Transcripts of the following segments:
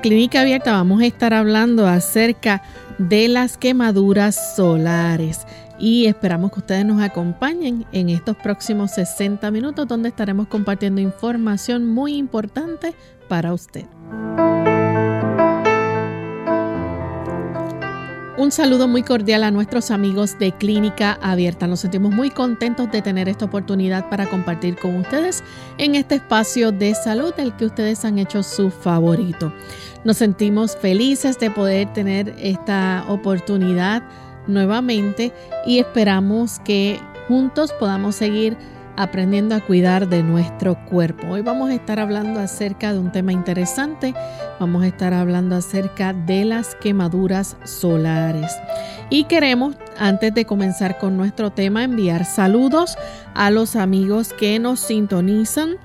Clínica Abierta vamos a estar hablando acerca de las quemaduras solares y esperamos que ustedes nos acompañen en estos próximos 60 minutos donde estaremos compartiendo información muy importante para usted. Un saludo muy cordial a nuestros amigos de Clínica Abierta. Nos sentimos muy contentos de tener esta oportunidad para compartir con ustedes en este espacio de salud del que ustedes han hecho su favorito. Nos sentimos felices de poder tener esta oportunidad nuevamente y esperamos que juntos podamos seguir aprendiendo a cuidar de nuestro cuerpo. Hoy vamos a estar hablando acerca de un tema interesante. Vamos a estar hablando acerca de las quemaduras solares. Y queremos, antes de comenzar con nuestro tema, enviar saludos a los amigos que nos sintonizan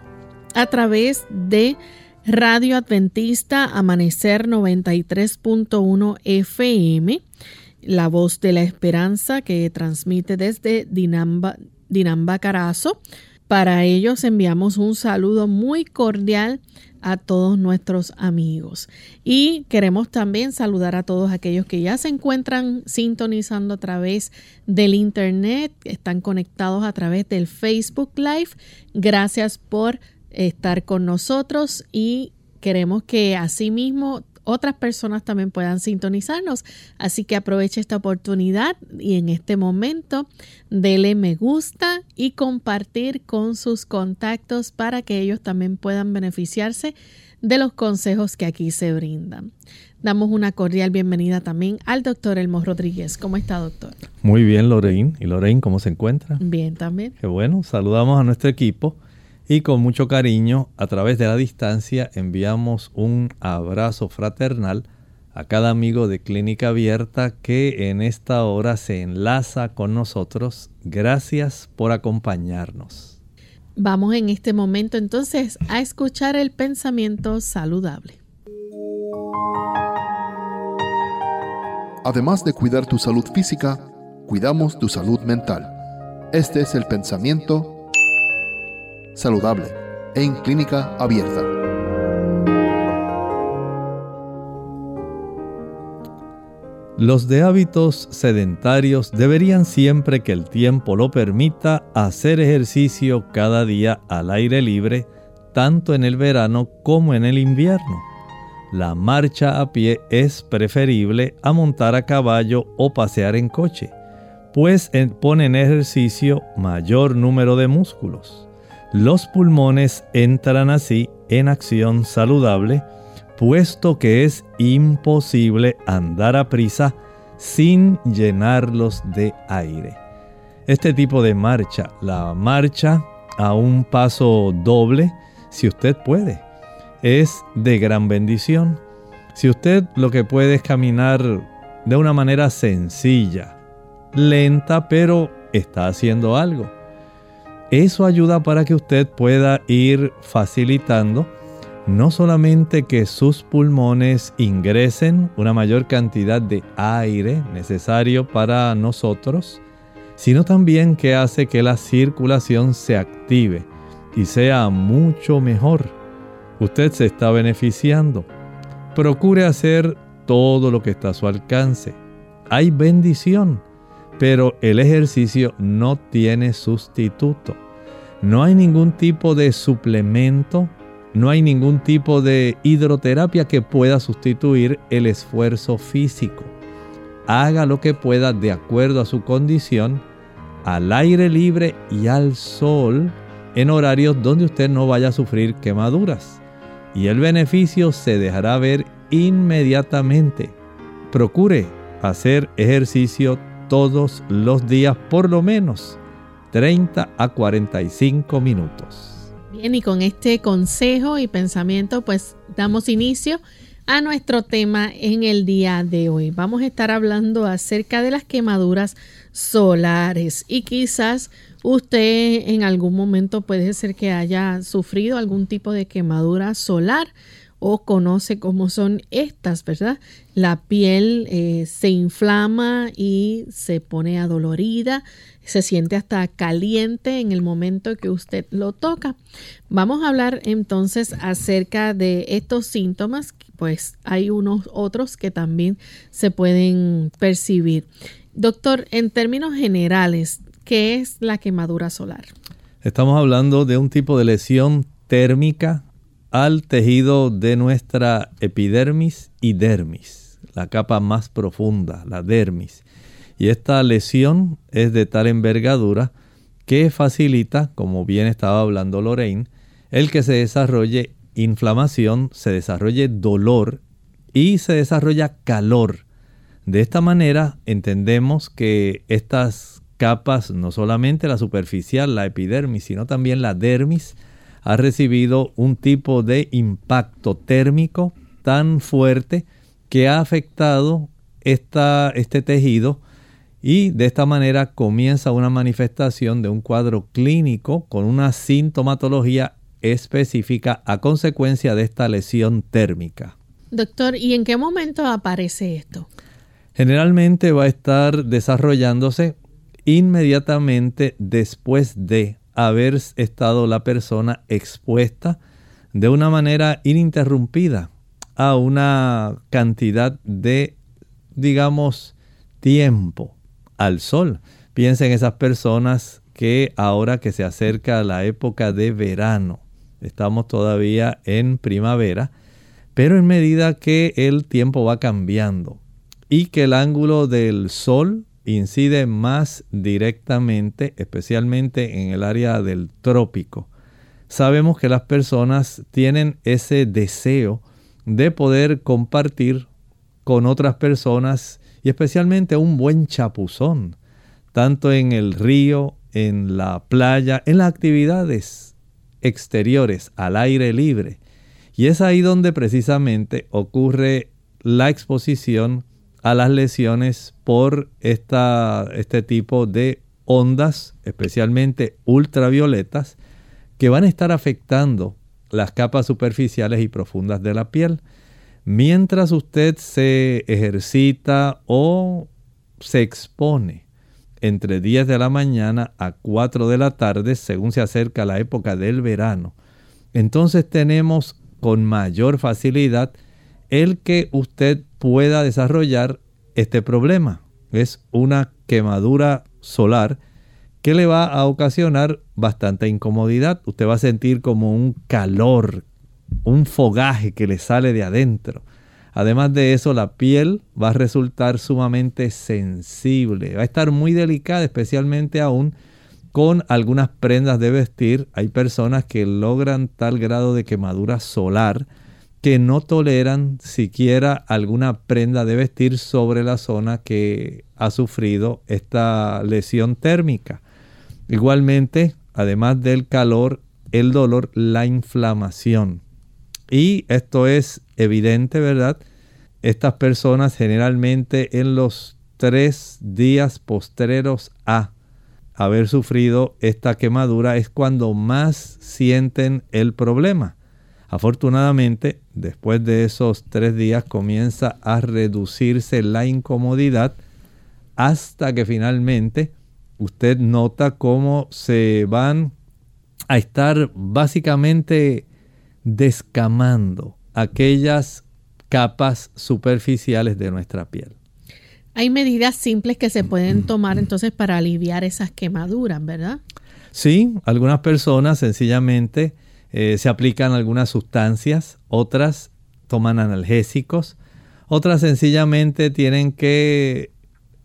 a través de Radio Adventista Amanecer 93.1 FM, La Voz de la Esperanza que transmite desde Dinamba, Dinamba Carazo. Para ellos enviamos un saludo muy cordial a todos nuestros amigos. Y queremos también saludar a todos aquellos que ya se encuentran sintonizando a través del Internet, están conectados a través del Facebook Live. Gracias por estar con nosotros y queremos que asimismo otras personas también puedan sintonizarnos. Así que aproveche esta oportunidad y en este momento dele me gusta y compartir con sus contactos para que ellos también puedan beneficiarse de los consejos que aquí se brindan. Damos una cordial bienvenida también al doctor Elmo Rodríguez. ¿Cómo está, doctor? Muy bien, Lorraine. ¿Y Lorraine cómo se encuentra? Bien, también. Qué bueno. Saludamos a nuestro equipo y con mucho cariño, a través de la distancia, enviamos un abrazo fraternal a cada amigo de Clínica Abierta que en esta hora se enlaza con nosotros. Gracias por acompañarnos. Vamos en este momento entonces a escuchar el pensamiento saludable. Además de cuidar tu salud física, cuidamos tu salud mental. Este es el pensamiento saludable en clínica abierta. Los de hábitos sedentarios deberían siempre que el tiempo lo permita hacer ejercicio cada día al aire libre, tanto en el verano como en el invierno. La marcha a pie es preferible a montar a caballo o pasear en coche, pues pone en ejercicio mayor número de músculos. Los pulmones entran así en acción saludable, puesto que es imposible andar a prisa sin llenarlos de aire. Este tipo de marcha, la marcha a un paso doble, si usted puede, es de gran bendición. Si usted lo que puede es caminar de una manera sencilla, lenta, pero está haciendo algo eso ayuda para que usted pueda ir facilitando no solamente que sus pulmones ingresen una mayor cantidad de aire necesario para nosotros, sino también que hace que la circulación se active y sea mucho mejor. Usted se está beneficiando. Procure hacer todo lo que está a su alcance. Hay bendición, pero el ejercicio no tiene sustituto. No hay ningún tipo de suplemento, no hay ningún tipo de hidroterapia que pueda sustituir el esfuerzo físico. Haga lo que pueda de acuerdo a su condición, al aire libre y al sol, en horarios donde usted no vaya a sufrir quemaduras. Y el beneficio se dejará ver inmediatamente. Procure hacer ejercicio todos los días por lo menos 30 a 45 minutos. Bien, y con este consejo y pensamiento, pues damos inicio a nuestro tema en el día de hoy. Vamos a estar hablando acerca de las quemaduras solares y quizás usted en algún momento puede ser que haya sufrido algún tipo de quemadura solar o conoce cómo son estas, ¿verdad? La piel eh, se inflama y se pone adolorida, se siente hasta caliente en el momento que usted lo toca. Vamos a hablar entonces acerca de estos síntomas, pues hay unos otros que también se pueden percibir. Doctor, en términos generales, ¿qué es la quemadura solar? Estamos hablando de un tipo de lesión térmica al tejido de nuestra epidermis y dermis, la capa más profunda, la dermis. Y esta lesión es de tal envergadura que facilita, como bien estaba hablando Lorraine, el que se desarrolle inflamación, se desarrolle dolor y se desarrolla calor. De esta manera entendemos que estas capas, no solamente la superficial, la epidermis, sino también la dermis, ha recibido un tipo de impacto térmico tan fuerte que ha afectado esta, este tejido y de esta manera comienza una manifestación de un cuadro clínico con una sintomatología específica a consecuencia de esta lesión térmica. Doctor, ¿y en qué momento aparece esto? Generalmente va a estar desarrollándose inmediatamente después de haber estado la persona expuesta de una manera ininterrumpida a una cantidad de, digamos, tiempo al sol. Piensen en esas personas que ahora que se acerca la época de verano, estamos todavía en primavera, pero en medida que el tiempo va cambiando y que el ángulo del sol incide más directamente, especialmente en el área del trópico. Sabemos que las personas tienen ese deseo de poder compartir con otras personas y especialmente un buen chapuzón, tanto en el río, en la playa, en las actividades exteriores, al aire libre. Y es ahí donde precisamente ocurre la exposición a las lesiones por esta, este tipo de ondas, especialmente ultravioletas, que van a estar afectando las capas superficiales y profundas de la piel. Mientras usted se ejercita o se expone entre 10 de la mañana a 4 de la tarde, según se acerca la época del verano, entonces tenemos con mayor facilidad el que usted pueda desarrollar este problema. Es una quemadura solar que le va a ocasionar bastante incomodidad. Usted va a sentir como un calor, un fogaje que le sale de adentro. Además de eso, la piel va a resultar sumamente sensible, va a estar muy delicada, especialmente aún con algunas prendas de vestir. Hay personas que logran tal grado de quemadura solar que no toleran siquiera alguna prenda de vestir sobre la zona que ha sufrido esta lesión térmica. Igualmente, además del calor, el dolor, la inflamación. Y esto es evidente, ¿verdad? Estas personas generalmente en los tres días postreros a haber sufrido esta quemadura es cuando más sienten el problema. Afortunadamente, después de esos tres días comienza a reducirse la incomodidad hasta que finalmente usted nota cómo se van a estar básicamente descamando aquellas capas superficiales de nuestra piel. Hay medidas simples que se pueden tomar entonces para aliviar esas quemaduras, ¿verdad? Sí, algunas personas sencillamente eh, se aplican algunas sustancias, otras toman analgésicos, otras sencillamente tienen que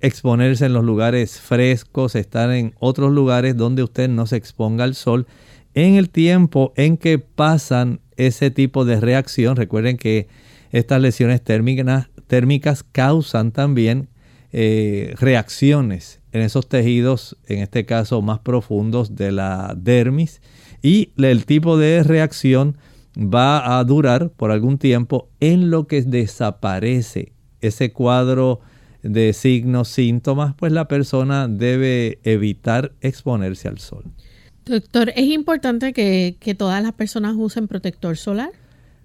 exponerse en los lugares frescos, estar en otros lugares donde usted no se exponga al sol. En el tiempo en que pasan ese tipo de reacción, recuerden que estas lesiones térmicas, térmicas causan también eh, reacciones en esos tejidos, en este caso más profundos de la dermis, y el tipo de reacción va a durar por algún tiempo en lo que desaparece ese cuadro de signos, síntomas, pues la persona debe evitar exponerse al sol. Doctor, ¿es importante que, que todas las personas usen protector solar?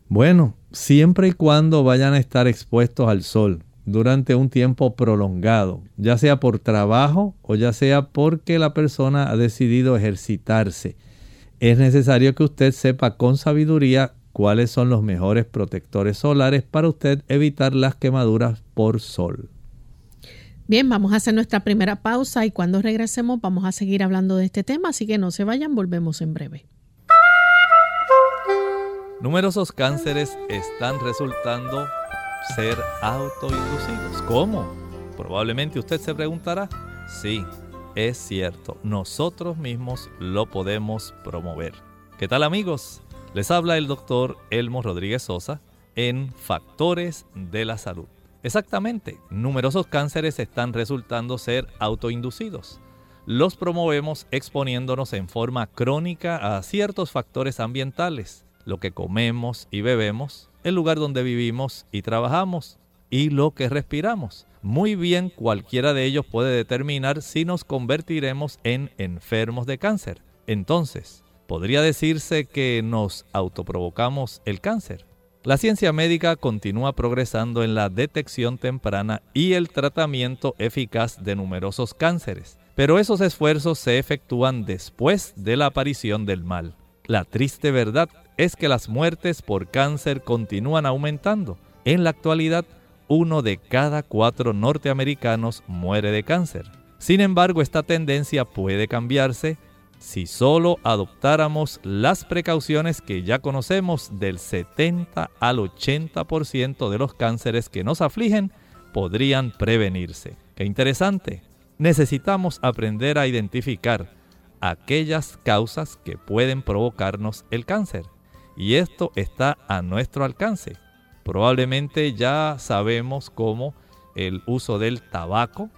Bueno, siempre y cuando vayan a estar expuestos al sol durante un tiempo prolongado, ya sea por trabajo o ya sea porque la persona ha decidido ejercitarse. Es necesario que usted sepa con sabiduría cuáles son los mejores protectores solares para usted evitar las quemaduras por sol. Bien, vamos a hacer nuestra primera pausa y cuando regresemos vamos a seguir hablando de este tema, así que no se vayan, volvemos en breve. Numerosos cánceres están resultando ser autoinducidos. ¿Cómo? Probablemente usted se preguntará. Sí, es cierto, nosotros mismos lo podemos promover. ¿Qué tal amigos? Les habla el doctor Elmo Rodríguez Sosa en Factores de la Salud. Exactamente, numerosos cánceres están resultando ser autoinducidos. Los promovemos exponiéndonos en forma crónica a ciertos factores ambientales, lo que comemos y bebemos, el lugar donde vivimos y trabajamos y lo que respiramos. Muy bien, cualquiera de ellos puede determinar si nos convertiremos en enfermos de cáncer. Entonces, ¿podría decirse que nos autoprovocamos el cáncer? La ciencia médica continúa progresando en la detección temprana y el tratamiento eficaz de numerosos cánceres, pero esos esfuerzos se efectúan después de la aparición del mal. La triste verdad es que las muertes por cáncer continúan aumentando. En la actualidad, uno de cada cuatro norteamericanos muere de cáncer. Sin embargo, esta tendencia puede cambiarse si solo adoptáramos las precauciones que ya conocemos del 70 al 80% de los cánceres que nos afligen, podrían prevenirse. Qué interesante. Necesitamos aprender a identificar aquellas causas que pueden provocarnos el cáncer. Y esto está a nuestro alcance. Probablemente ya sabemos cómo el uso del tabaco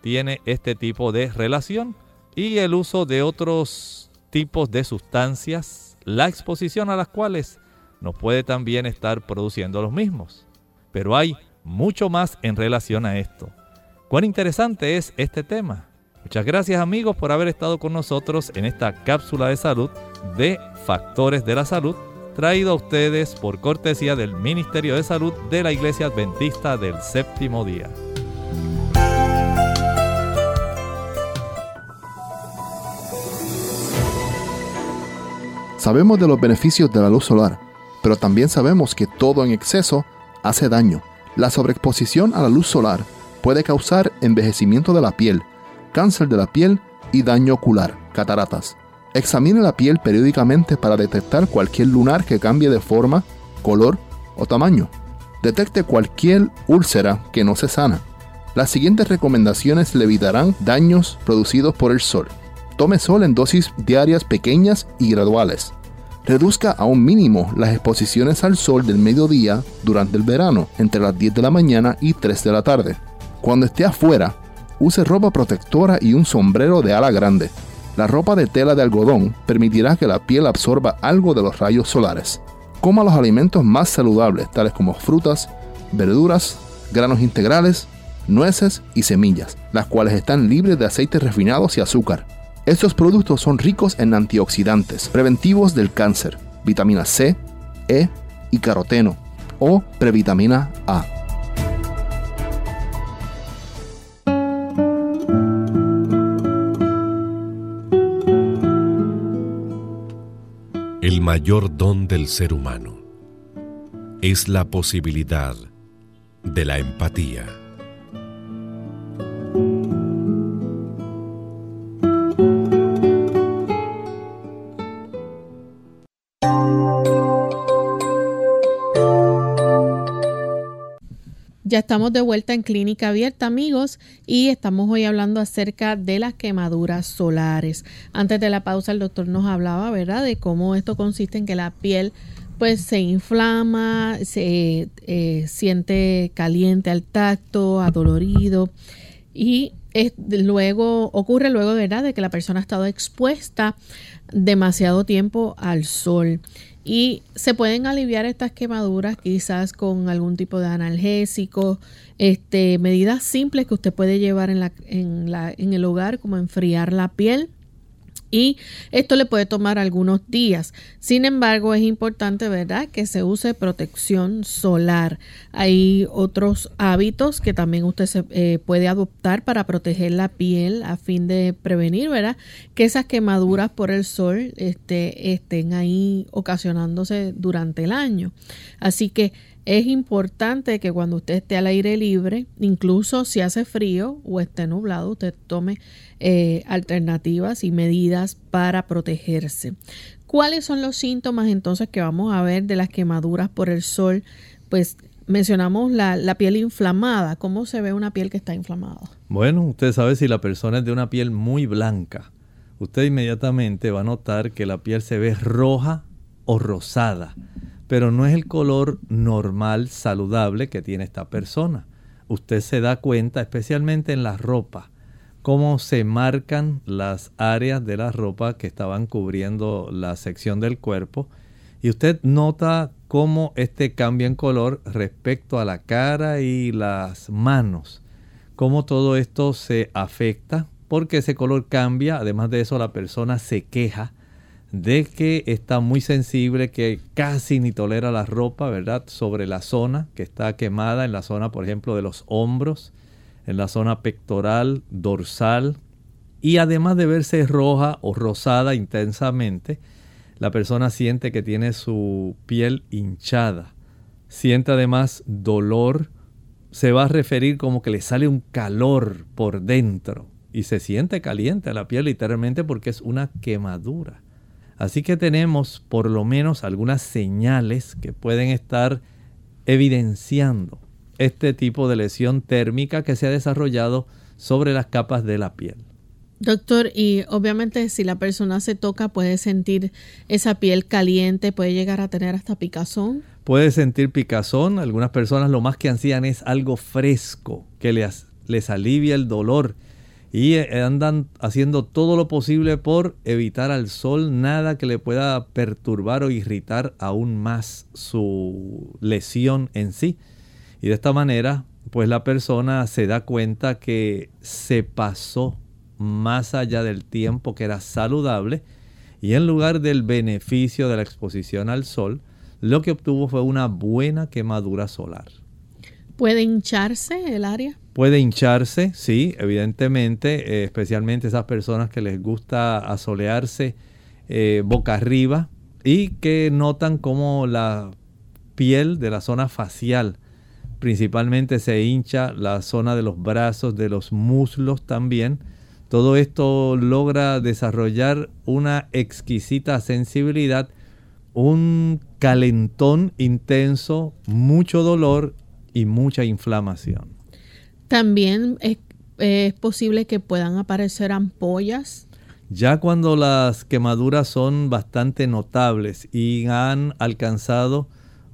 tiene este tipo de relación y el uso de otros tipos de sustancias, la exposición a las cuales nos puede también estar produciendo los mismos. Pero hay mucho más en relación a esto. Cuán interesante es este tema. Muchas gracias amigos por haber estado con nosotros en esta cápsula de salud de Factores de la Salud, traído a ustedes por cortesía del Ministerio de Salud de la Iglesia Adventista del Séptimo Día. Sabemos de los beneficios de la luz solar, pero también sabemos que todo en exceso hace daño. La sobreexposición a la luz solar puede causar envejecimiento de la piel, cáncer de la piel y daño ocular, cataratas. Examine la piel periódicamente para detectar cualquier lunar que cambie de forma, color o tamaño. Detecte cualquier úlcera que no se sana. Las siguientes recomendaciones le evitarán daños producidos por el sol. Tome sol en dosis diarias pequeñas y graduales. Reduzca a un mínimo las exposiciones al sol del mediodía durante el verano, entre las 10 de la mañana y 3 de la tarde. Cuando esté afuera, use ropa protectora y un sombrero de ala grande. La ropa de tela de algodón permitirá que la piel absorba algo de los rayos solares. Coma los alimentos más saludables, tales como frutas, verduras, granos integrales, nueces y semillas, las cuales están libres de aceites refinados y azúcar. Estos productos son ricos en antioxidantes, preventivos del cáncer, vitamina C, E y caroteno o previtamina A. El mayor don del ser humano es la posibilidad de la empatía. Ya estamos de vuelta en Clínica Abierta, amigos, y estamos hoy hablando acerca de las quemaduras solares. Antes de la pausa, el doctor nos hablaba, ¿verdad?, de cómo esto consiste en que la piel pues se inflama, se eh, siente caliente al tacto, adolorido y luego ocurre luego, ¿verdad?, de que la persona ha estado expuesta demasiado tiempo al sol. Y se pueden aliviar estas quemaduras quizás con algún tipo de analgésico, este, medidas simples que usted puede llevar en, la, en, la, en el hogar, como enfriar la piel y esto le puede tomar algunos días. Sin embargo, es importante, ¿verdad?, que se use protección solar. Hay otros hábitos que también usted se, eh, puede adoptar para proteger la piel a fin de prevenir, ¿verdad?, que esas quemaduras por el sol este, estén ahí ocasionándose durante el año. Así que es importante que cuando usted esté al aire libre, incluso si hace frío o esté nublado, usted tome eh, alternativas y medidas para protegerse. ¿Cuáles son los síntomas entonces que vamos a ver de las quemaduras por el sol? Pues mencionamos la, la, piel inflamada. ¿Cómo se ve una piel que está inflamada? Bueno, usted sabe si la persona es de una piel muy blanca, usted inmediatamente va a notar que la piel se ve roja o rosada pero no es el color normal, saludable que tiene esta persona. Usted se da cuenta, especialmente en la ropa, cómo se marcan las áreas de la ropa que estaban cubriendo la sección del cuerpo. Y usted nota cómo este cambia en color respecto a la cara y las manos. Cómo todo esto se afecta porque ese color cambia. Además de eso, la persona se queja de que está muy sensible, que casi ni tolera la ropa, ¿verdad? Sobre la zona que está quemada, en la zona, por ejemplo, de los hombros, en la zona pectoral, dorsal. Y además de verse roja o rosada intensamente, la persona siente que tiene su piel hinchada. Siente además dolor. Se va a referir como que le sale un calor por dentro. Y se siente caliente la piel literalmente porque es una quemadura. Así que tenemos por lo menos algunas señales que pueden estar evidenciando este tipo de lesión térmica que se ha desarrollado sobre las capas de la piel. Doctor, y obviamente si la persona se toca puede sentir esa piel caliente, puede llegar a tener hasta picazón. Puede sentir picazón, algunas personas lo más que ansían es algo fresco que les, les alivia el dolor y eh, andan haciendo todo lo posible por evitar al sol nada que le pueda perturbar o irritar aún más su lesión en sí. Y de esta manera, pues la persona se da cuenta que se pasó más allá del tiempo que era saludable y en lugar del beneficio de la exposición al sol, lo que obtuvo fue una buena quemadura solar. ¿Puede hincharse el área? Puede hincharse, sí, evidentemente, eh, especialmente esas personas que les gusta asolearse eh, boca arriba y que notan como la piel de la zona facial principalmente se hincha, la zona de los brazos, de los muslos también. Todo esto logra desarrollar una exquisita sensibilidad, un calentón intenso, mucho dolor y mucha inflamación. También es, posible que puedan aparecer ampollas. Ya cuando las quemaduras son bastante notables y han alcanzado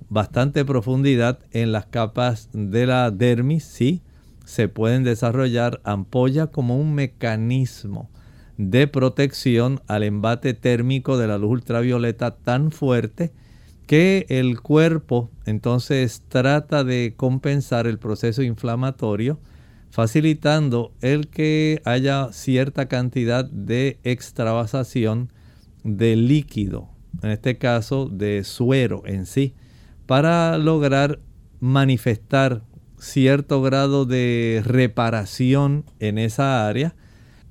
bastante profundidad en las capas de la dermis, sí, se pueden desarrollar ampollas como un mecanismo de protección al embate térmico de la luz ultravioleta tan fuerte que el cuerpo entonces trata de compensar el proceso inflamatorio, facilitando el que haya cierta cantidad de extravasación de líquido, en este caso de suero en sí, para lograr manifestar cierto grado de reparación en esa área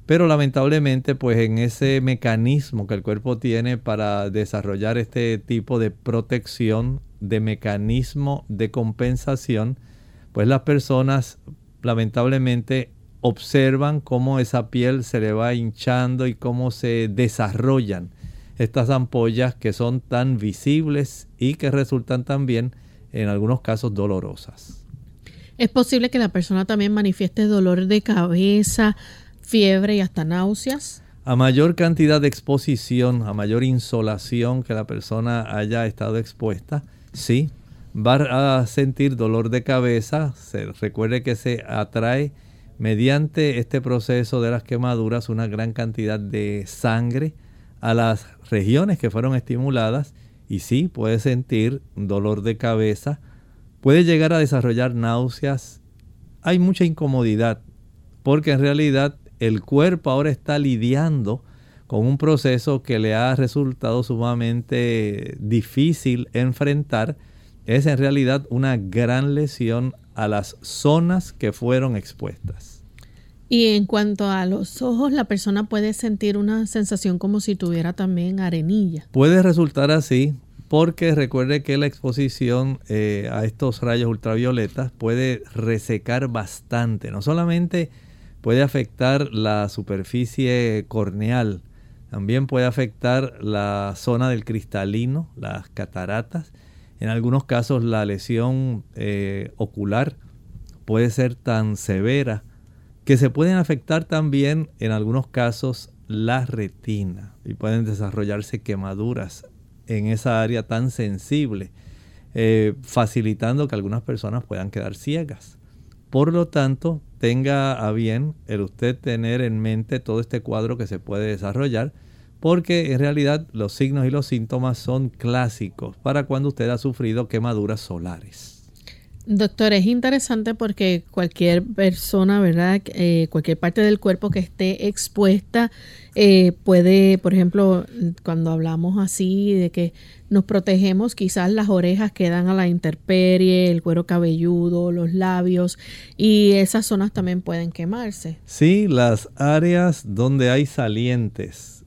pero lamentablemente, pues en ese mecanismo que el cuerpo tiene para desarrollar este tipo de protección, de mecanismo de compensación, pues las personas lamentablemente observan cómo esa piel se le va hinchando y cómo se desarrollan estas ampollas que son tan visibles y que resultan también en algunos casos dolorosas. Es posible que la persona también manifieste dolor de cabeza, fiebre y hasta náuseas. A mayor cantidad de exposición, a mayor insolación que la persona haya estado expuesta, sí, va a sentir dolor de cabeza. Se, recuerde que se atrae mediante este proceso de las quemaduras una gran cantidad de sangre a las regiones que fueron estimuladas y sí puede sentir dolor de cabeza, puede llegar a desarrollar náuseas, hay mucha incomodidad porque en realidad el cuerpo ahora está lidiando con un proceso que le ha resultado sumamente difícil enfrentar, es en realidad una gran lesión a las zonas que fueron expuestas. Y en cuanto a los ojos, la persona puede sentir una sensación como si tuviera también arenilla. Puede resultar así porque recuerde que la exposición eh, a estos rayos ultravioletas puede resecar bastante. No solamente puede afectar la superficie corneal, también puede afectar la zona del cristalino, las cataratas. En algunos casos la lesión eh, ocular puede ser tan severa que se pueden afectar también en algunos casos la retina y pueden desarrollarse quemaduras en esa área tan sensible, eh, facilitando que algunas personas puedan quedar ciegas. Por lo tanto, tenga a bien el usted tener en mente todo este cuadro que se puede desarrollar, porque en realidad los signos y los síntomas son clásicos para cuando usted ha sufrido quemaduras solares. Doctor, es interesante porque cualquier persona, ¿verdad? Eh, cualquier parte del cuerpo que esté expuesta eh, puede, por ejemplo, cuando hablamos así de que nos protegemos, quizás las orejas quedan a la intemperie, el cuero cabelludo, los labios y esas zonas también pueden quemarse. Sí, las áreas donde hay salientes,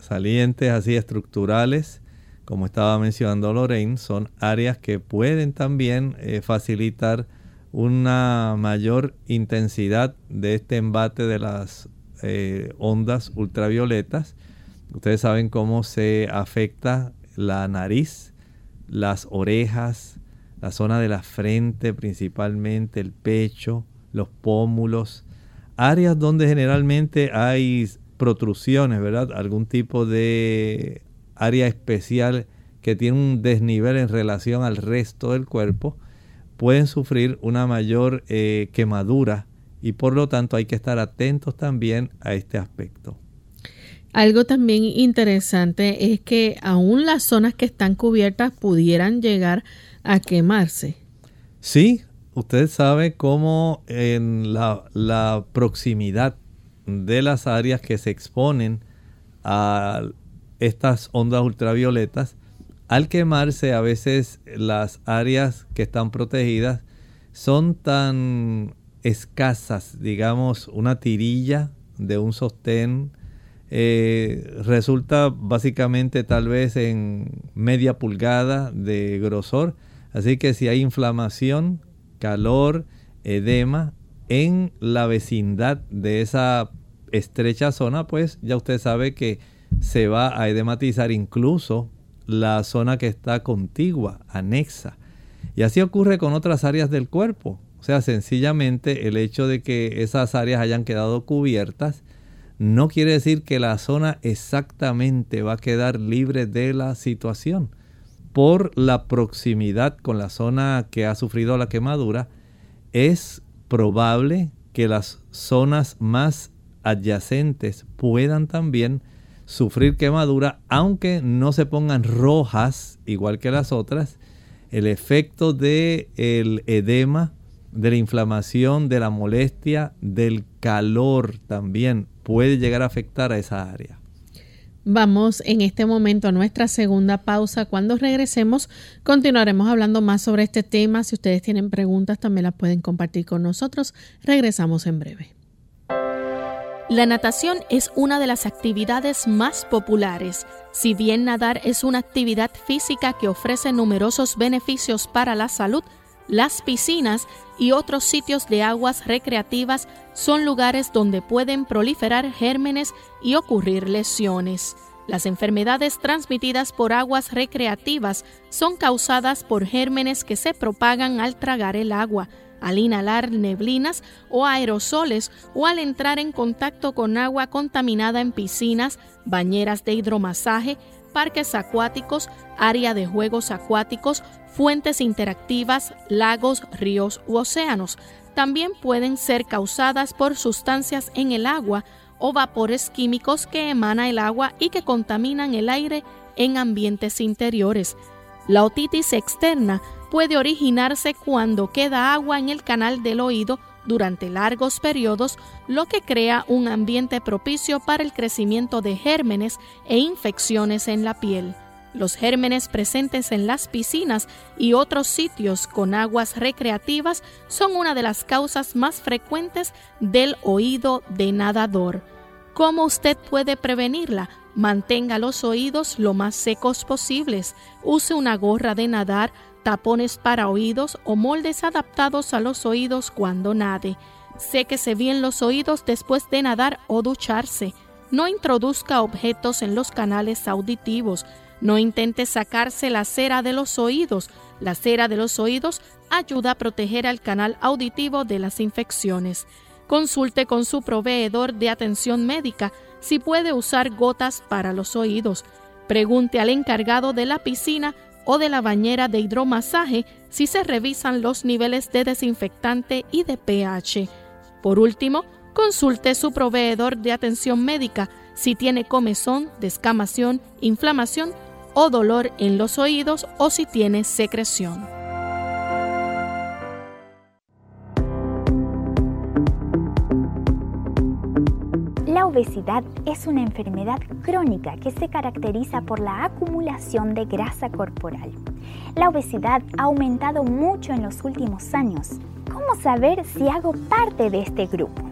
salientes así estructurales, como estaba mencionando Lorraine, son áreas que pueden también eh, facilitar una mayor intensidad de este embate de las eh, ondas ultravioletas. Ustedes saben cómo se afecta la nariz, las orejas, la zona de la frente principalmente, el pecho, los pómulos, áreas donde generalmente hay protrusiones, ¿verdad? Algún tipo de área especial que tiene un desnivel en relación al resto del cuerpo, pueden sufrir una mayor eh, quemadura y por lo tanto hay que estar atentos también a este aspecto. Algo también interesante es que aún las zonas que están cubiertas pudieran llegar a quemarse. Sí, usted sabe cómo en la, la proximidad de las áreas que se exponen a estas ondas ultravioletas, al quemarse a veces las áreas que están protegidas son tan escasas, digamos una tirilla de un sostén eh, resulta básicamente tal vez en media pulgada de grosor, así que si hay inflamación, calor, edema en la vecindad de esa estrecha zona, pues ya usted sabe que se va a edematizar incluso la zona que está contigua, anexa. Y así ocurre con otras áreas del cuerpo. O sea, sencillamente el hecho de que esas áreas hayan quedado cubiertas no quiere decir que la zona exactamente va a quedar libre de la situación. Por la proximidad con la zona que ha sufrido la quemadura, es probable que las zonas más adyacentes puedan también sufrir quemadura, aunque no se pongan rojas igual que las otras, el efecto del el edema, de la inflamación, de la molestia, del calor también puede llegar a afectar a esa área. Vamos en este momento a nuestra segunda pausa. Cuando regresemos continuaremos hablando más sobre este tema. Si ustedes tienen preguntas también las pueden compartir con nosotros. Regresamos en breve. La natación es una de las actividades más populares. Si bien nadar es una actividad física que ofrece numerosos beneficios para la salud, las piscinas y otros sitios de aguas recreativas son lugares donde pueden proliferar gérmenes y ocurrir lesiones. Las enfermedades transmitidas por aguas recreativas son causadas por gérmenes que se propagan al tragar el agua, al inhalar neblinas o aerosoles o al entrar en contacto con agua contaminada en piscinas, bañeras de hidromasaje, parques acuáticos, área de juegos acuáticos, fuentes interactivas, lagos, ríos u océanos. también pueden ser causadas por sustancias en el agua o vapores químicos que emana el agua y que contaminan el aire en ambientes interiores. La otitis externa puede originarse cuando queda agua en el canal del oído durante largos periodos, lo que crea un ambiente propicio para el crecimiento de gérmenes e infecciones en la piel. Los gérmenes presentes en las piscinas y otros sitios con aguas recreativas son una de las causas más frecuentes del oído de nadador. ¿Cómo usted puede prevenirla? Mantenga los oídos lo más secos posibles. Use una gorra de nadar, tapones para oídos o moldes adaptados a los oídos cuando nade. Séquese bien los oídos después de nadar o ducharse. No introduzca objetos en los canales auditivos. No intente sacarse la cera de los oídos. La cera de los oídos ayuda a proteger al canal auditivo de las infecciones. Consulte con su proveedor de atención médica si puede usar gotas para los oídos. Pregunte al encargado de la piscina o de la bañera de hidromasaje si se revisan los niveles de desinfectante y de pH. Por último, consulte su proveedor de atención médica si tiene comezón, descamación, inflamación o dolor en los oídos o si tiene secreción. Obesidad es una enfermedad crónica que se caracteriza por la acumulación de grasa corporal. La obesidad ha aumentado mucho en los últimos años. ¿Cómo saber si hago parte de este grupo?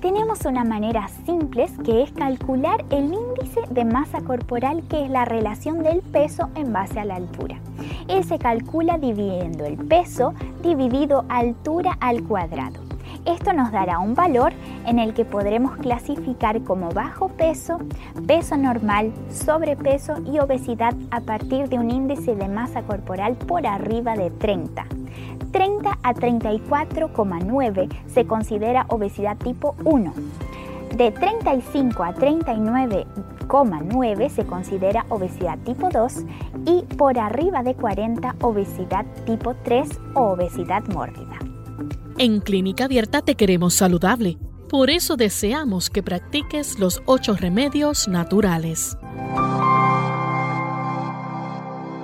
Tenemos una manera simple que es calcular el índice de masa corporal que es la relación del peso en base a la altura. Él se calcula dividiendo el peso dividido altura al cuadrado. Esto nos dará un valor en el que podremos clasificar como bajo peso, peso normal, sobrepeso y obesidad a partir de un índice de masa corporal por arriba de 30. 30 a 34,9 se considera obesidad tipo 1. De 35 a 39,9 se considera obesidad tipo 2 y por arriba de 40 obesidad tipo 3 o obesidad mórbida. En Clínica Abierta te queremos saludable. Por eso deseamos que practiques los ocho remedios naturales.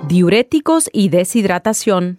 Diuréticos y deshidratación.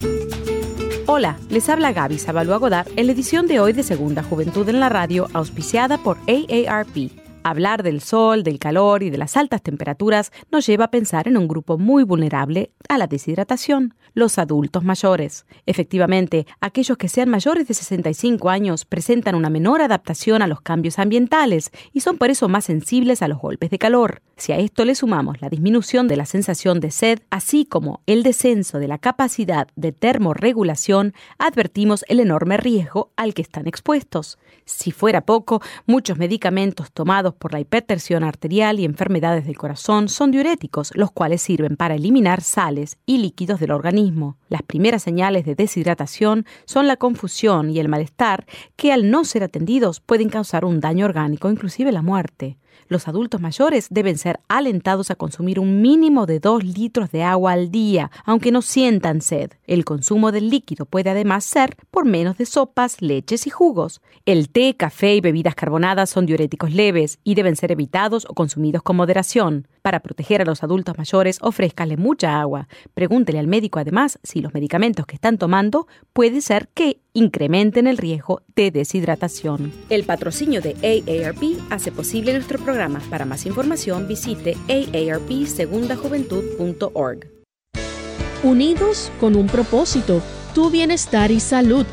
Hola, les habla Gaby Sabalua Godard en la edición de hoy de Segunda Juventud en la Radio, auspiciada por AARP. Hablar del sol, del calor y de las altas temperaturas nos lleva a pensar en un grupo muy vulnerable a la deshidratación, los adultos mayores. Efectivamente, aquellos que sean mayores de 65 años presentan una menor adaptación a los cambios ambientales y son por eso más sensibles a los golpes de calor. Si a esto le sumamos la disminución de la sensación de sed, así como el descenso de la capacidad de termorregulación, advertimos el enorme riesgo al que están expuestos. Si fuera poco, muchos medicamentos tomados por la hipertensión arterial y enfermedades del corazón son diuréticos, los cuales sirven para eliminar sales y líquidos del organismo. Las primeras señales de deshidratación son la confusión y el malestar que al no ser atendidos pueden causar un daño orgánico, inclusive la muerte. Los adultos mayores deben ser alentados a consumir un mínimo de 2 litros de agua al día, aunque no sientan sed. El consumo del líquido puede además ser por menos de sopas, leches y jugos. El té, café y bebidas carbonadas son diuréticos leves y deben ser evitados o consumidos con moderación. Para proteger a los adultos mayores, ofrézcale mucha agua. Pregúntele al médico además si los medicamentos que están tomando puede ser que incrementen el riesgo de deshidratación. El patrocinio de AARP hace posible nuestro programa. Para más información visite aarpsegundajuventud.org. Unidos con un propósito, tu bienestar y salud.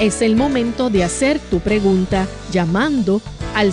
Es el momento de hacer tu pregunta llamando al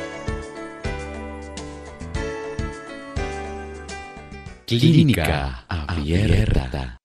Clínica Abierta.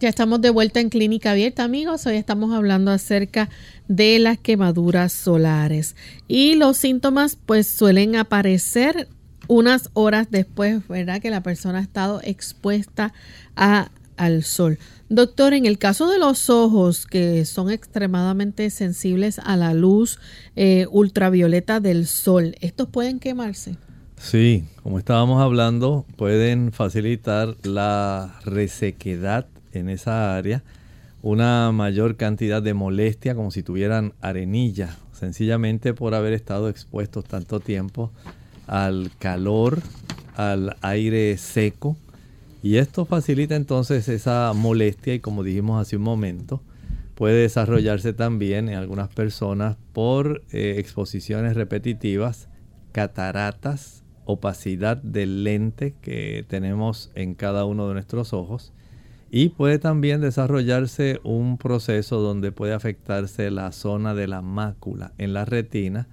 Ya estamos de vuelta en Clínica Abierta, amigos. Hoy estamos hablando acerca de las quemaduras solares. Y los síntomas pues suelen aparecer unas horas después, ¿verdad? Que la persona ha estado expuesta a, al sol. Doctor, en el caso de los ojos que son extremadamente sensibles a la luz eh, ultravioleta del sol, ¿estos pueden quemarse? Sí, como estábamos hablando, pueden facilitar la resequedad en esa área una mayor cantidad de molestia como si tuvieran arenilla, sencillamente por haber estado expuestos tanto tiempo al calor, al aire seco. Y esto facilita entonces esa molestia y como dijimos hace un momento, puede desarrollarse también en algunas personas por eh, exposiciones repetitivas, cataratas, opacidad del lente que tenemos en cada uno de nuestros ojos y puede también desarrollarse un proceso donde puede afectarse la zona de la mácula en la retina.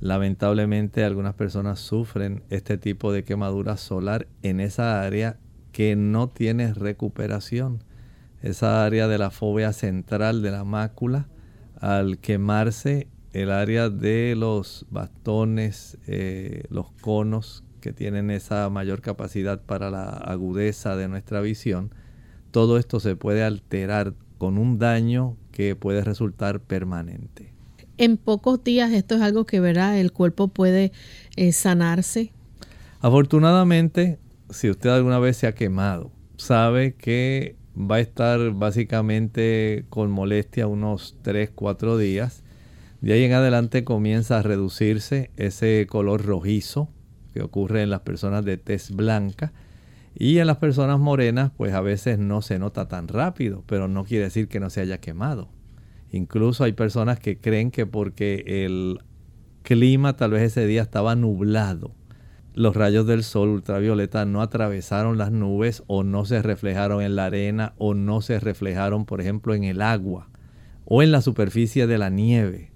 Lamentablemente algunas personas sufren este tipo de quemadura solar en esa área que no tiene recuperación. Esa área de la fobia central de la mácula, al quemarse el área de los bastones, eh, los conos que tienen esa mayor capacidad para la agudeza de nuestra visión, todo esto se puede alterar con un daño que puede resultar permanente. En pocos días esto es algo que verá, el cuerpo puede eh, sanarse. Afortunadamente, si usted alguna vez se ha quemado, sabe que va a estar básicamente con molestia unos 3, 4 días. De ahí en adelante comienza a reducirse ese color rojizo que ocurre en las personas de tez blanca y en las personas morenas, pues a veces no se nota tan rápido, pero no quiere decir que no se haya quemado. Incluso hay personas que creen que porque el clima tal vez ese día estaba nublado, los rayos del sol ultravioleta no atravesaron las nubes o no se reflejaron en la arena o no se reflejaron, por ejemplo, en el agua o en la superficie de la nieve.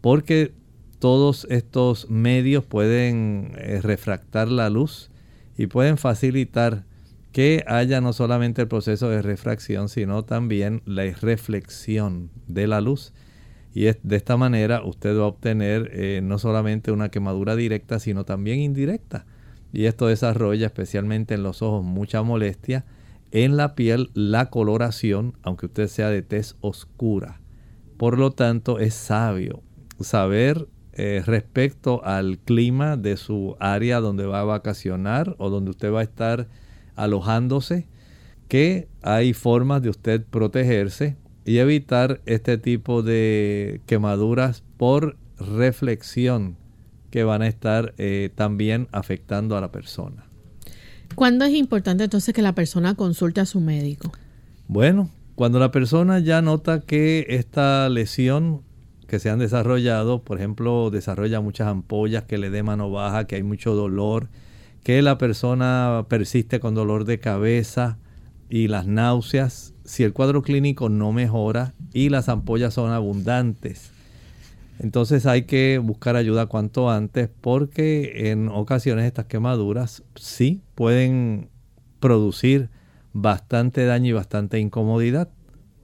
Porque todos estos medios pueden eh, refractar la luz y pueden facilitar que haya no solamente el proceso de refracción, sino también la reflexión de la luz. Y de esta manera usted va a obtener eh, no solamente una quemadura directa, sino también indirecta. Y esto desarrolla especialmente en los ojos mucha molestia. En la piel la coloración, aunque usted sea de tez oscura. Por lo tanto, es sabio saber eh, respecto al clima de su área donde va a vacacionar o donde usted va a estar alojándose, que hay formas de usted protegerse y evitar este tipo de quemaduras por reflexión que van a estar eh, también afectando a la persona. ¿Cuándo es importante entonces que la persona consulte a su médico? Bueno, cuando la persona ya nota que esta lesión que se han desarrollado, por ejemplo, desarrolla muchas ampollas, que le dé mano baja, que hay mucho dolor, que la persona persiste con dolor de cabeza y las náuseas, si el cuadro clínico no mejora y las ampollas son abundantes. Entonces hay que buscar ayuda cuanto antes porque en ocasiones estas quemaduras sí pueden producir bastante daño y bastante incomodidad.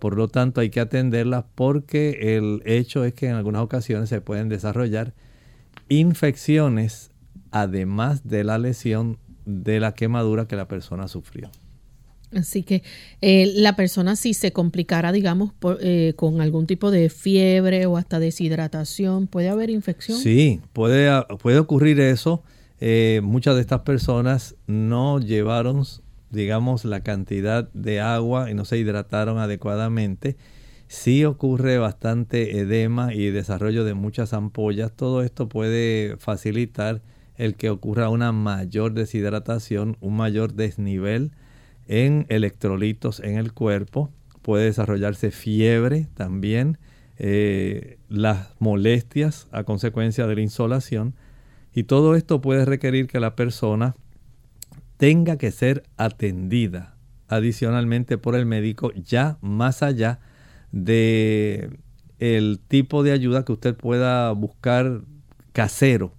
Por lo tanto, hay que atenderlas porque el hecho es que en algunas ocasiones se pueden desarrollar infecciones además de la lesión de la quemadura que la persona sufrió. Así que eh, la persona si se complicara, digamos, eh, con algún tipo de fiebre o hasta deshidratación, ¿puede haber infección? Sí, puede, puede ocurrir eso. Eh, muchas de estas personas no llevaron digamos, la cantidad de agua y no se hidrataron adecuadamente. Sí ocurre bastante edema y desarrollo de muchas ampollas. Todo esto puede facilitar el que ocurra una mayor deshidratación, un mayor desnivel en electrolitos en el cuerpo. Puede desarrollarse fiebre también, eh, las molestias a consecuencia de la insolación. Y todo esto puede requerir que la persona tenga que ser atendida adicionalmente por el médico ya más allá de el tipo de ayuda que usted pueda buscar casero.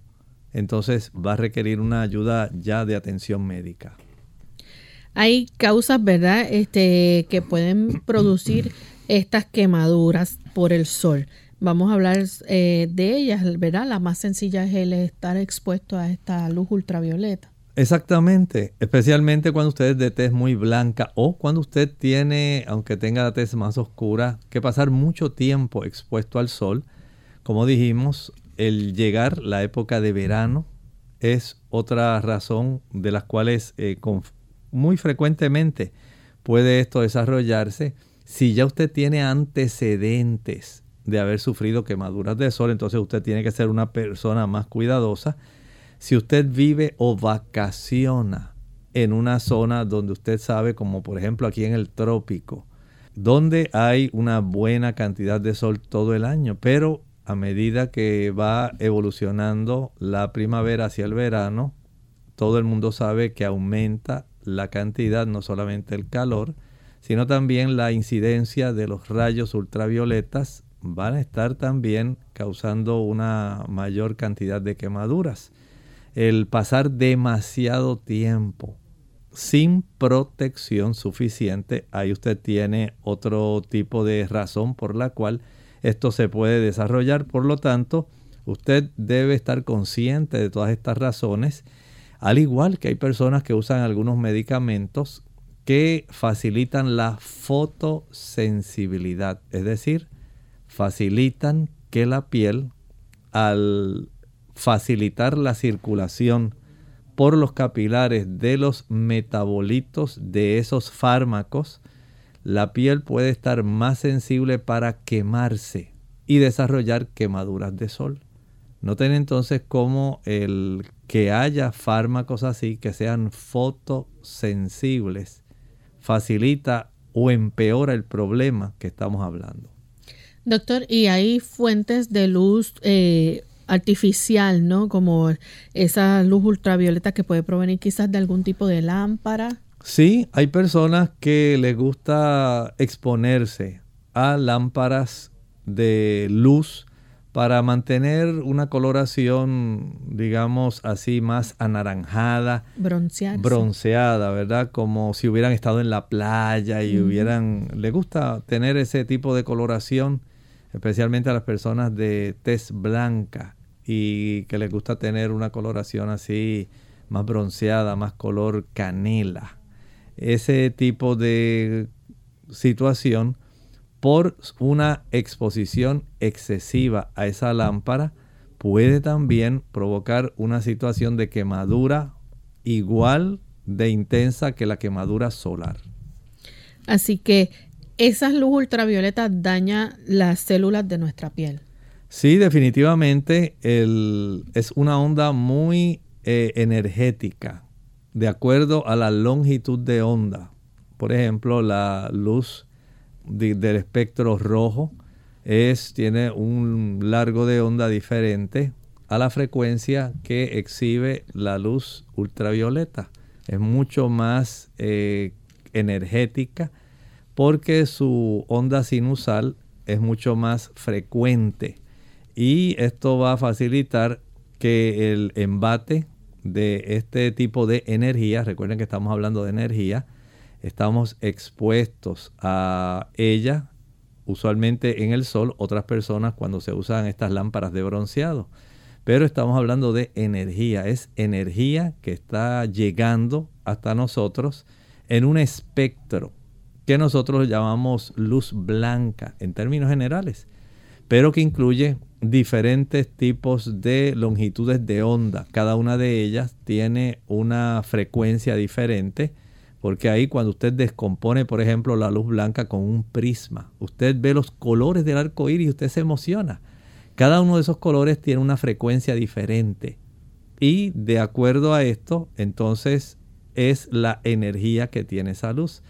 Entonces va a requerir una ayuda ya de atención médica. Hay causas, ¿verdad?, este, que pueden producir estas quemaduras por el sol. Vamos a hablar eh, de ellas, ¿verdad? La más sencilla es el estar expuesto a esta luz ultravioleta. Exactamente, especialmente cuando usted es de tez muy blanca o cuando usted tiene, aunque tenga la tez más oscura, que pasar mucho tiempo expuesto al sol. Como dijimos, el llegar la época de verano es otra razón de las cuales eh, muy frecuentemente puede esto desarrollarse. Si ya usted tiene antecedentes de haber sufrido quemaduras de sol, entonces usted tiene que ser una persona más cuidadosa si usted vive o vacaciona en una zona donde usted sabe, como por ejemplo aquí en el trópico, donde hay una buena cantidad de sol todo el año, pero a medida que va evolucionando la primavera hacia el verano, todo el mundo sabe que aumenta la cantidad, no solamente el calor, sino también la incidencia de los rayos ultravioletas van a estar también causando una mayor cantidad de quemaduras el pasar demasiado tiempo sin protección suficiente, ahí usted tiene otro tipo de razón por la cual esto se puede desarrollar. Por lo tanto, usted debe estar consciente de todas estas razones, al igual que hay personas que usan algunos medicamentos que facilitan la fotosensibilidad, es decir, facilitan que la piel al facilitar la circulación por los capilares de los metabolitos de esos fármacos, la piel puede estar más sensible para quemarse y desarrollar quemaduras de sol. Noten entonces cómo el que haya fármacos así que sean fotosensibles facilita o empeora el problema que estamos hablando. Doctor, ¿y hay fuentes de luz eh, artificial, ¿no? Como esa luz ultravioleta que puede provenir quizás de algún tipo de lámpara. Sí, hay personas que les gusta exponerse a lámparas de luz para mantener una coloración, digamos así, más anaranjada. Bronceada. Bronceada, ¿verdad? Como si hubieran estado en la playa y hubieran... Le gusta tener ese tipo de coloración, especialmente a las personas de tez blanca y que les gusta tener una coloración así más bronceada, más color canela. Ese tipo de situación por una exposición excesiva a esa lámpara puede también provocar una situación de quemadura igual de intensa que la quemadura solar. Así que esa luz ultravioleta daña las células de nuestra piel. Sí, definitivamente es una onda muy eh, energética, de acuerdo a la longitud de onda. Por ejemplo, la luz del espectro rojo es, tiene un largo de onda diferente a la frecuencia que exhibe la luz ultravioleta. Es mucho más eh, energética porque su onda sinusal es mucho más frecuente y esto va a facilitar que el embate de este tipo de energía, recuerden que estamos hablando de energía, estamos expuestos a ella, usualmente en el sol, otras personas cuando se usan estas lámparas de bronceado. Pero estamos hablando de energía, es energía que está llegando hasta nosotros en un espectro que nosotros llamamos luz blanca en términos generales, pero que incluye diferentes tipos de longitudes de onda. Cada una de ellas tiene una frecuencia diferente, porque ahí cuando usted descompone, por ejemplo, la luz blanca con un prisma, usted ve los colores del arco iris y usted se emociona. Cada uno de esos colores tiene una frecuencia diferente. Y de acuerdo a esto, entonces es la energía que tiene esa luz.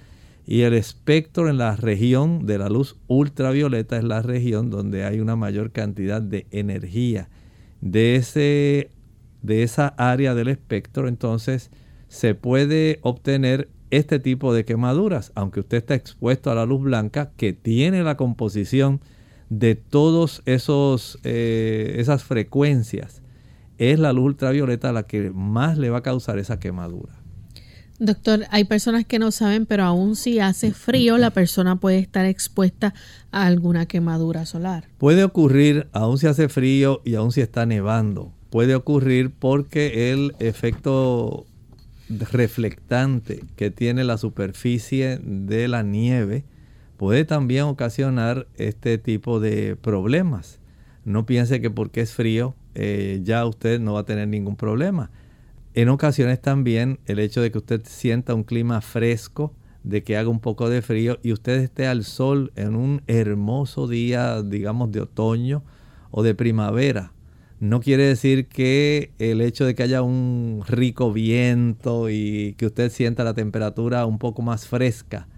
Y el espectro en la región de la luz ultravioleta es la región donde hay una mayor cantidad de energía. De, ese, de esa área del espectro entonces se puede obtener este tipo de quemaduras, aunque usted está expuesto a la luz blanca que tiene la composición de todas eh, esas frecuencias. Es la luz ultravioleta la que más le va a causar esa quemadura. Doctor, hay personas que no saben, pero aún si hace frío, la persona puede estar expuesta a alguna quemadura solar. Puede ocurrir, aún si hace frío y aún si está nevando. Puede ocurrir porque el efecto reflectante que tiene la superficie de la nieve puede también ocasionar este tipo de problemas. No piense que porque es frío eh, ya usted no va a tener ningún problema. En ocasiones también el hecho de que usted sienta un clima fresco, de que haga un poco de frío y usted esté al sol en un hermoso día, digamos, de otoño o de primavera. No quiere decir que el hecho de que haya un rico viento y que usted sienta la temperatura un poco más fresca,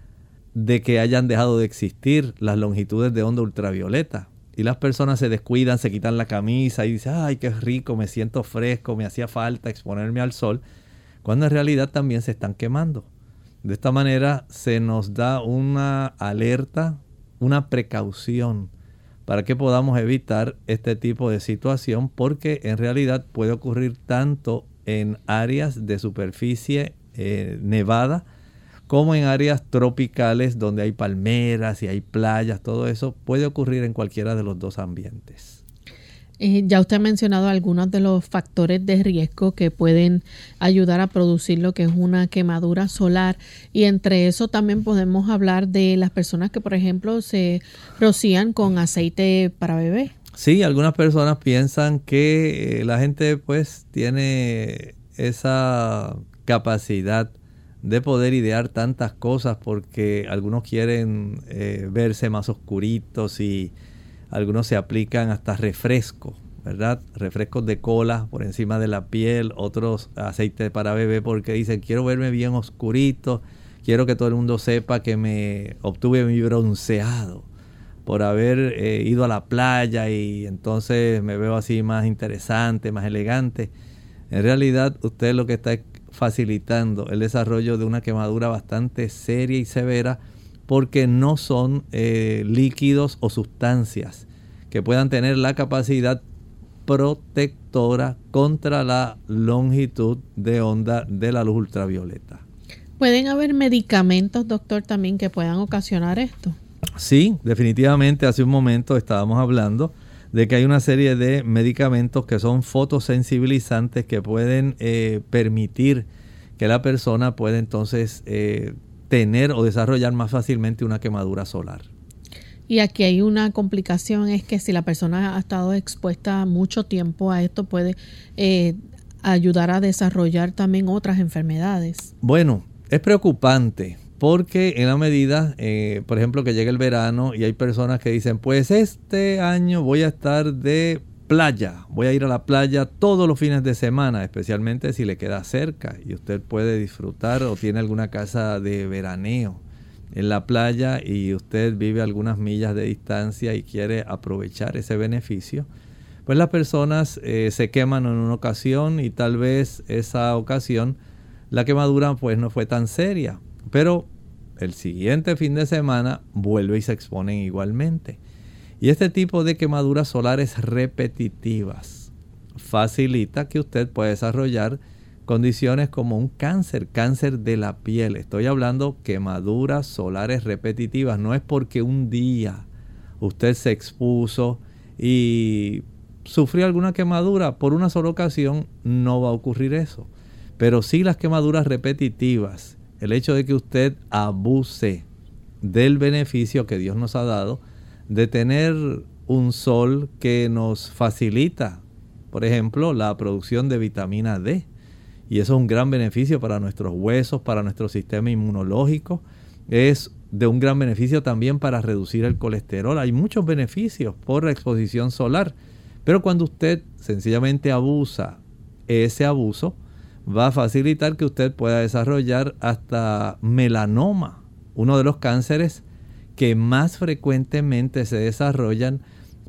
de que hayan dejado de existir las longitudes de onda ultravioleta y las personas se descuidan, se quitan la camisa y dicen, ay, qué rico, me siento fresco, me hacía falta exponerme al sol, cuando en realidad también se están quemando. De esta manera se nos da una alerta, una precaución para que podamos evitar este tipo de situación porque en realidad puede ocurrir tanto en áreas de superficie eh, nevada, como en áreas tropicales donde hay palmeras y hay playas, todo eso puede ocurrir en cualquiera de los dos ambientes. Eh, ya usted ha mencionado algunos de los factores de riesgo que pueden ayudar a producir lo que es una quemadura solar y entre eso también podemos hablar de las personas que por ejemplo se rocían con aceite para bebé. Sí, algunas personas piensan que eh, la gente pues tiene esa capacidad de poder idear tantas cosas porque algunos quieren eh, verse más oscuritos y algunos se aplican hasta refrescos, ¿verdad? Refrescos de cola por encima de la piel, otros aceite para bebé porque dicen quiero verme bien oscurito, quiero que todo el mundo sepa que me obtuve mi bronceado por haber eh, ido a la playa y entonces me veo así más interesante, más elegante. En realidad usted lo que está facilitando el desarrollo de una quemadura bastante seria y severa porque no son eh, líquidos o sustancias que puedan tener la capacidad protectora contra la longitud de onda de la luz ultravioleta. ¿Pueden haber medicamentos, doctor, también que puedan ocasionar esto? Sí, definitivamente hace un momento estábamos hablando de que hay una serie de medicamentos que son fotosensibilizantes que pueden eh, permitir que la persona pueda entonces eh, tener o desarrollar más fácilmente una quemadura solar. Y aquí hay una complicación, es que si la persona ha estado expuesta mucho tiempo a esto, puede eh, ayudar a desarrollar también otras enfermedades. Bueno, es preocupante porque en la medida, eh, por ejemplo, que llega el verano y hay personas que dicen, pues este año voy a estar de playa, voy a ir a la playa todos los fines de semana, especialmente si le queda cerca y usted puede disfrutar o tiene alguna casa de veraneo en la playa y usted vive algunas millas de distancia y quiere aprovechar ese beneficio, pues las personas eh, se queman en una ocasión y tal vez esa ocasión la quemadura pues no fue tan seria pero el siguiente fin de semana vuelve y se exponen igualmente. Y este tipo de quemaduras solares repetitivas facilita que usted pueda desarrollar condiciones como un cáncer, cáncer de la piel. Estoy hablando quemaduras solares repetitivas. No es porque un día usted se expuso y sufrió alguna quemadura por una sola ocasión, no va a ocurrir eso. Pero sí las quemaduras repetitivas el hecho de que usted abuse del beneficio que Dios nos ha dado de tener un sol que nos facilita, por ejemplo, la producción de vitamina D. Y eso es un gran beneficio para nuestros huesos, para nuestro sistema inmunológico. Es de un gran beneficio también para reducir el colesterol. Hay muchos beneficios por la exposición solar. Pero cuando usted sencillamente abusa ese abuso, va a facilitar que usted pueda desarrollar hasta melanoma, uno de los cánceres que más frecuentemente se desarrollan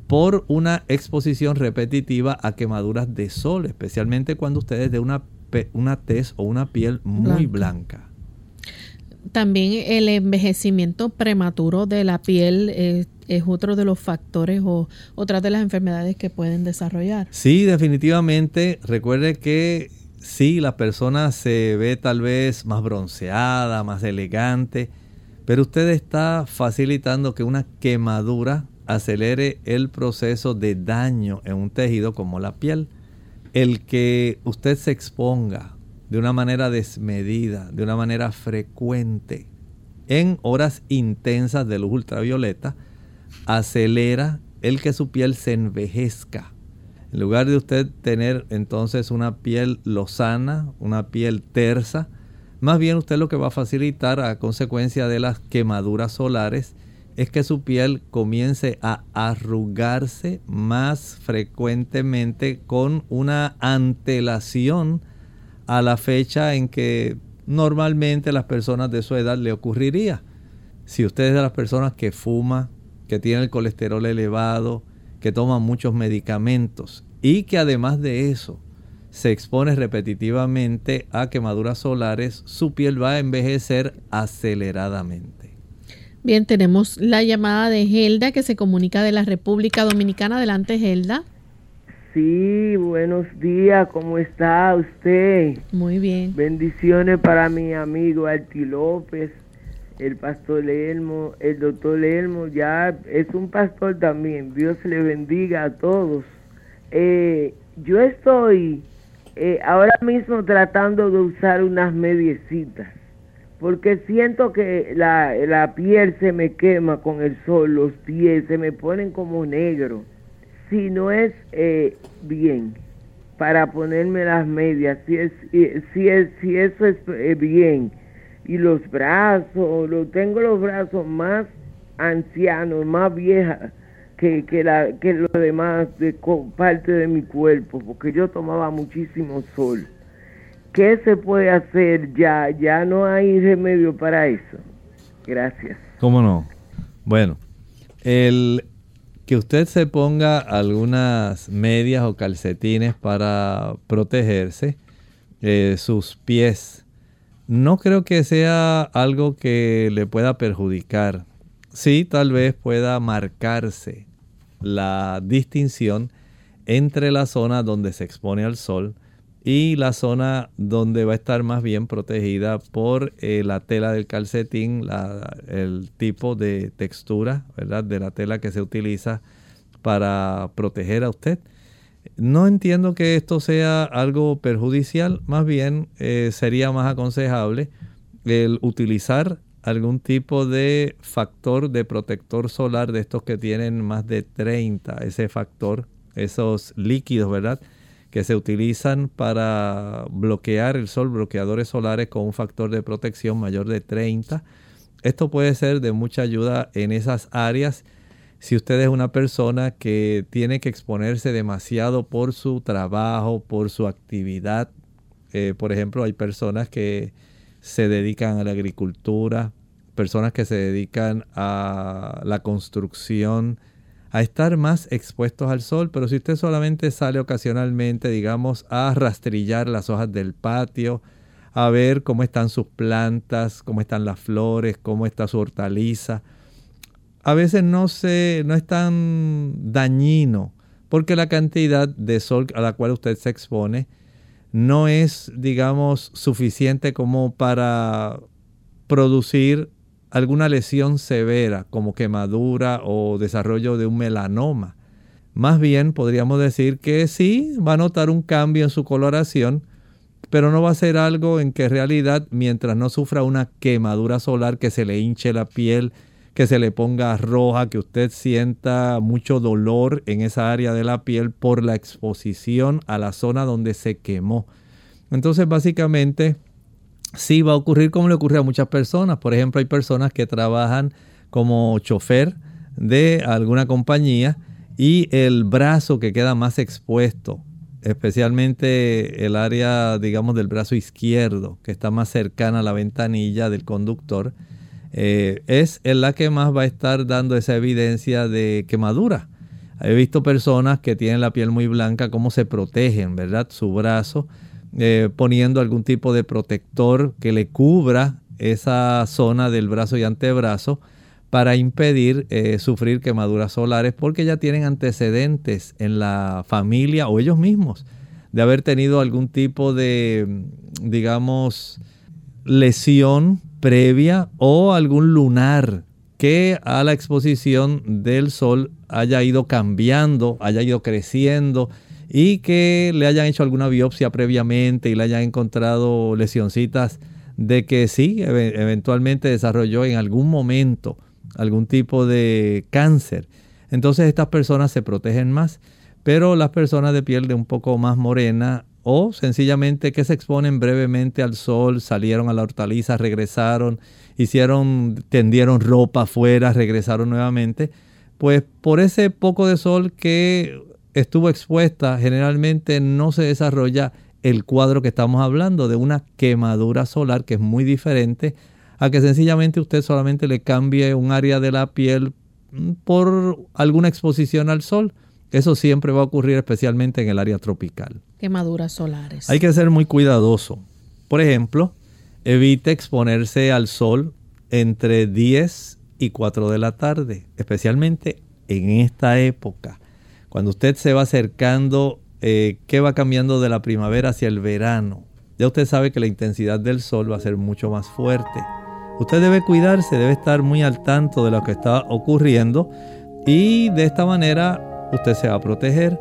por una exposición repetitiva a quemaduras de sol, especialmente cuando usted es de una, una tez o una piel muy blanca. También el envejecimiento prematuro de la piel es, es otro de los factores o otras de las enfermedades que pueden desarrollar. Sí, definitivamente. Recuerde que sí, la persona se ve tal vez más bronceada, más elegante, pero usted está facilitando que una quemadura acelere el proceso de daño en un tejido como la piel. El que usted se exponga de una manera desmedida, de una manera frecuente, en horas intensas de luz ultravioleta, acelera el que su piel se envejezca. En lugar de usted tener entonces una piel lozana, una piel tersa, más bien usted lo que va a facilitar a consecuencia de las quemaduras solares es que su piel comience a arrugarse más frecuentemente con una antelación a la fecha en que normalmente las personas de su edad le ocurriría. Si usted es de las personas que fuma, que tiene el colesterol elevado, que toma muchos medicamentos y que además de eso se expone repetitivamente a quemaduras solares, su piel va a envejecer aceleradamente. Bien, tenemos la llamada de Gelda que se comunica de la República Dominicana. Adelante, Gelda. Sí, buenos días, ¿cómo está usted? Muy bien. Bendiciones para mi amigo Arti López, el pastor Elmo, el doctor Elmo, ya es un pastor también, Dios le bendiga a todos. Eh, yo estoy eh, ahora mismo tratando de usar unas mediecitas, porque siento que la, la piel se me quema con el sol, los pies se me ponen como negros si no es eh, bien para ponerme las medias, si es, si es, si eso es eh, bien y los brazos, lo tengo los brazos más ancianos, más viejas que, que, que lo demás de parte de mi cuerpo, porque yo tomaba muchísimo sol. ¿Qué se puede hacer ya? Ya no hay remedio para eso. Gracias. ¿Cómo no? Bueno, el que usted se ponga algunas medias o calcetines para protegerse eh, sus pies. No creo que sea algo que le pueda perjudicar. Sí, tal vez pueda marcarse la distinción entre la zona donde se expone al sol y la zona donde va a estar más bien protegida por eh, la tela del calcetín, el tipo de textura. De la tela que se utiliza para proteger a usted. No entiendo que esto sea algo perjudicial, más bien eh, sería más aconsejable el utilizar algún tipo de factor de protector solar de estos que tienen más de 30, ese factor, esos líquidos, ¿verdad? que se utilizan para bloquear el sol, bloqueadores solares con un factor de protección mayor de 30. Esto puede ser de mucha ayuda en esas áreas. Si usted es una persona que tiene que exponerse demasiado por su trabajo, por su actividad, eh, por ejemplo, hay personas que se dedican a la agricultura, personas que se dedican a la construcción, a estar más expuestos al sol, pero si usted solamente sale ocasionalmente, digamos, a rastrillar las hojas del patio, a ver cómo están sus plantas, cómo están las flores, cómo está su hortaliza, a veces no, se, no es tan dañino, porque la cantidad de sol a la cual usted se expone no es, digamos, suficiente como para producir alguna lesión severa como quemadura o desarrollo de un melanoma. Más bien podríamos decir que sí, va a notar un cambio en su coloración, pero no va a ser algo en que en realidad mientras no sufra una quemadura solar que se le hinche la piel, que se le ponga roja, que usted sienta mucho dolor en esa área de la piel por la exposición a la zona donde se quemó. Entonces básicamente sí va a ocurrir como le ocurre a muchas personas. Por ejemplo, hay personas que trabajan como chofer de alguna compañía y el brazo que queda más expuesto, especialmente el área, digamos, del brazo izquierdo, que está más cercana a la ventanilla del conductor, eh, es la que más va a estar dando esa evidencia de quemadura. He visto personas que tienen la piel muy blanca, cómo se protegen, ¿verdad? Su brazo eh, poniendo algún tipo de protector que le cubra esa zona del brazo y antebrazo para impedir eh, sufrir quemaduras solares porque ya tienen antecedentes en la familia o ellos mismos de haber tenido algún tipo de, digamos, lesión previa o algún lunar que a la exposición del sol haya ido cambiando, haya ido creciendo y que le hayan hecho alguna biopsia previamente y le hayan encontrado lesioncitas de que sí, eventualmente desarrolló en algún momento algún tipo de cáncer. Entonces estas personas se protegen más, pero las personas de piel de un poco más morena o sencillamente que se exponen brevemente al sol, salieron a la hortaliza, regresaron, hicieron, tendieron ropa afuera, regresaron nuevamente, pues por ese poco de sol que estuvo expuesta, generalmente no se desarrolla el cuadro que estamos hablando de una quemadura solar que es muy diferente a que sencillamente usted solamente le cambie un área de la piel mm, por alguna exposición al sol. Eso siempre va a ocurrir especialmente en el área tropical. Quemaduras solares. Hay que ser muy cuidadoso. Por ejemplo, evite exponerse al sol entre 10 y 4 de la tarde, especialmente en esta época. Cuando usted se va acercando, eh, que va cambiando de la primavera hacia el verano, ya usted sabe que la intensidad del sol va a ser mucho más fuerte. Usted debe cuidarse, debe estar muy al tanto de lo que está ocurriendo y de esta manera usted se va a proteger.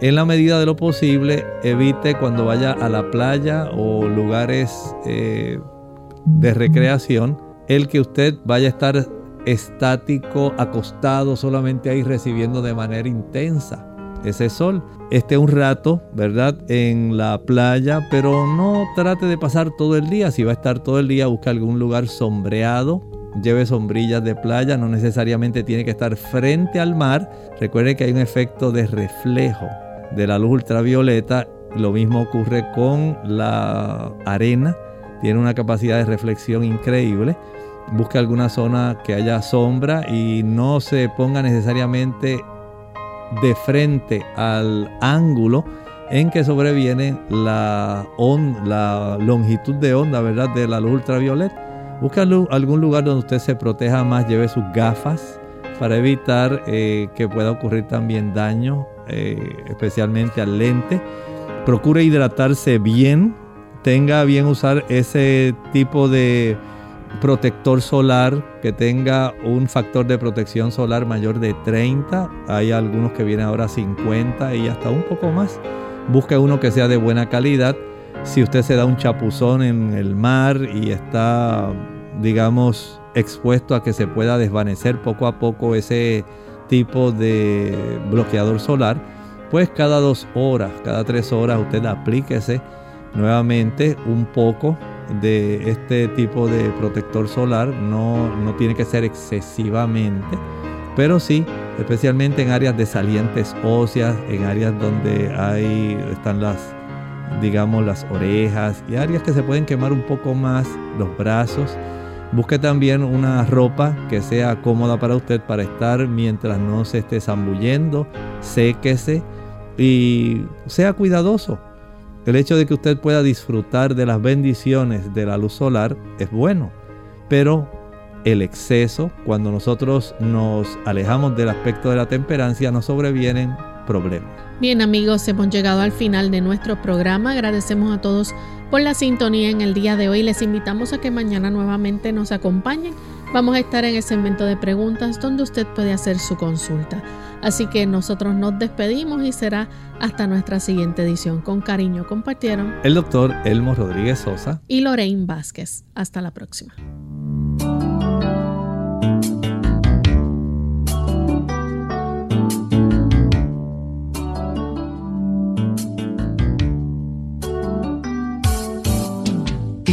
En la medida de lo posible, evite cuando vaya a la playa o lugares eh, de recreación el que usted vaya a estar estático, acostado solamente ahí recibiendo de manera intensa ese sol. Esté un rato, ¿verdad? En la playa, pero no trate de pasar todo el día. Si va a estar todo el día, busque algún lugar sombreado. Lleve sombrillas de playa, no necesariamente tiene que estar frente al mar. Recuerde que hay un efecto de reflejo de la luz ultravioleta. Lo mismo ocurre con la arena. Tiene una capacidad de reflexión increíble busque alguna zona que haya sombra y no se ponga necesariamente de frente al ángulo en que sobreviene la, longitud de onda, ¿verdad? De la luz ultravioleta. Busque algún lugar donde usted se proteja más, lleve sus gafas para evitar eh, que pueda ocurrir también daño, eh, especialmente al lente. Procure hidratarse bien, tenga bien usar ese tipo de protector solar que tenga un factor de protección solar mayor de 30. Hay algunos que vienen ahora a 50 y hasta un poco más. Busque uno que sea de buena calidad. Si usted se da un chapuzón en el mar y está, digamos, expuesto a que se pueda desvanecer poco a poco ese tipo de bloqueador solar, pues cada dos horas, cada tres horas usted aplíquese nuevamente un poco de este tipo de protector solar. No, no tiene que ser excesivamente, pero sí, especialmente en áreas de salientes óseas, en áreas donde hay, están las, digamos, las orejas y áreas que se pueden quemar un poco más, los brazos. Busque también una ropa que sea cómoda para usted para estar mientras no se esté zambullendo, séquese y sea cuidadoso el hecho de que usted pueda disfrutar de las bendiciones de la luz solar es bueno, pero el exceso, cuando nosotros nos alejamos del aspecto de la temperancia, nos sobrevienen problemas. Bien amigos, hemos llegado al final de nuestro programa. Agradecemos a todos por la sintonía en el día de hoy. Les invitamos a que mañana nuevamente nos acompañen. Vamos a estar en el segmento de preguntas donde usted puede hacer su consulta. Así que nosotros nos despedimos y será hasta nuestra siguiente edición. Con cariño compartieron el doctor Elmo Rodríguez Sosa y Lorraine Vázquez. Hasta la próxima.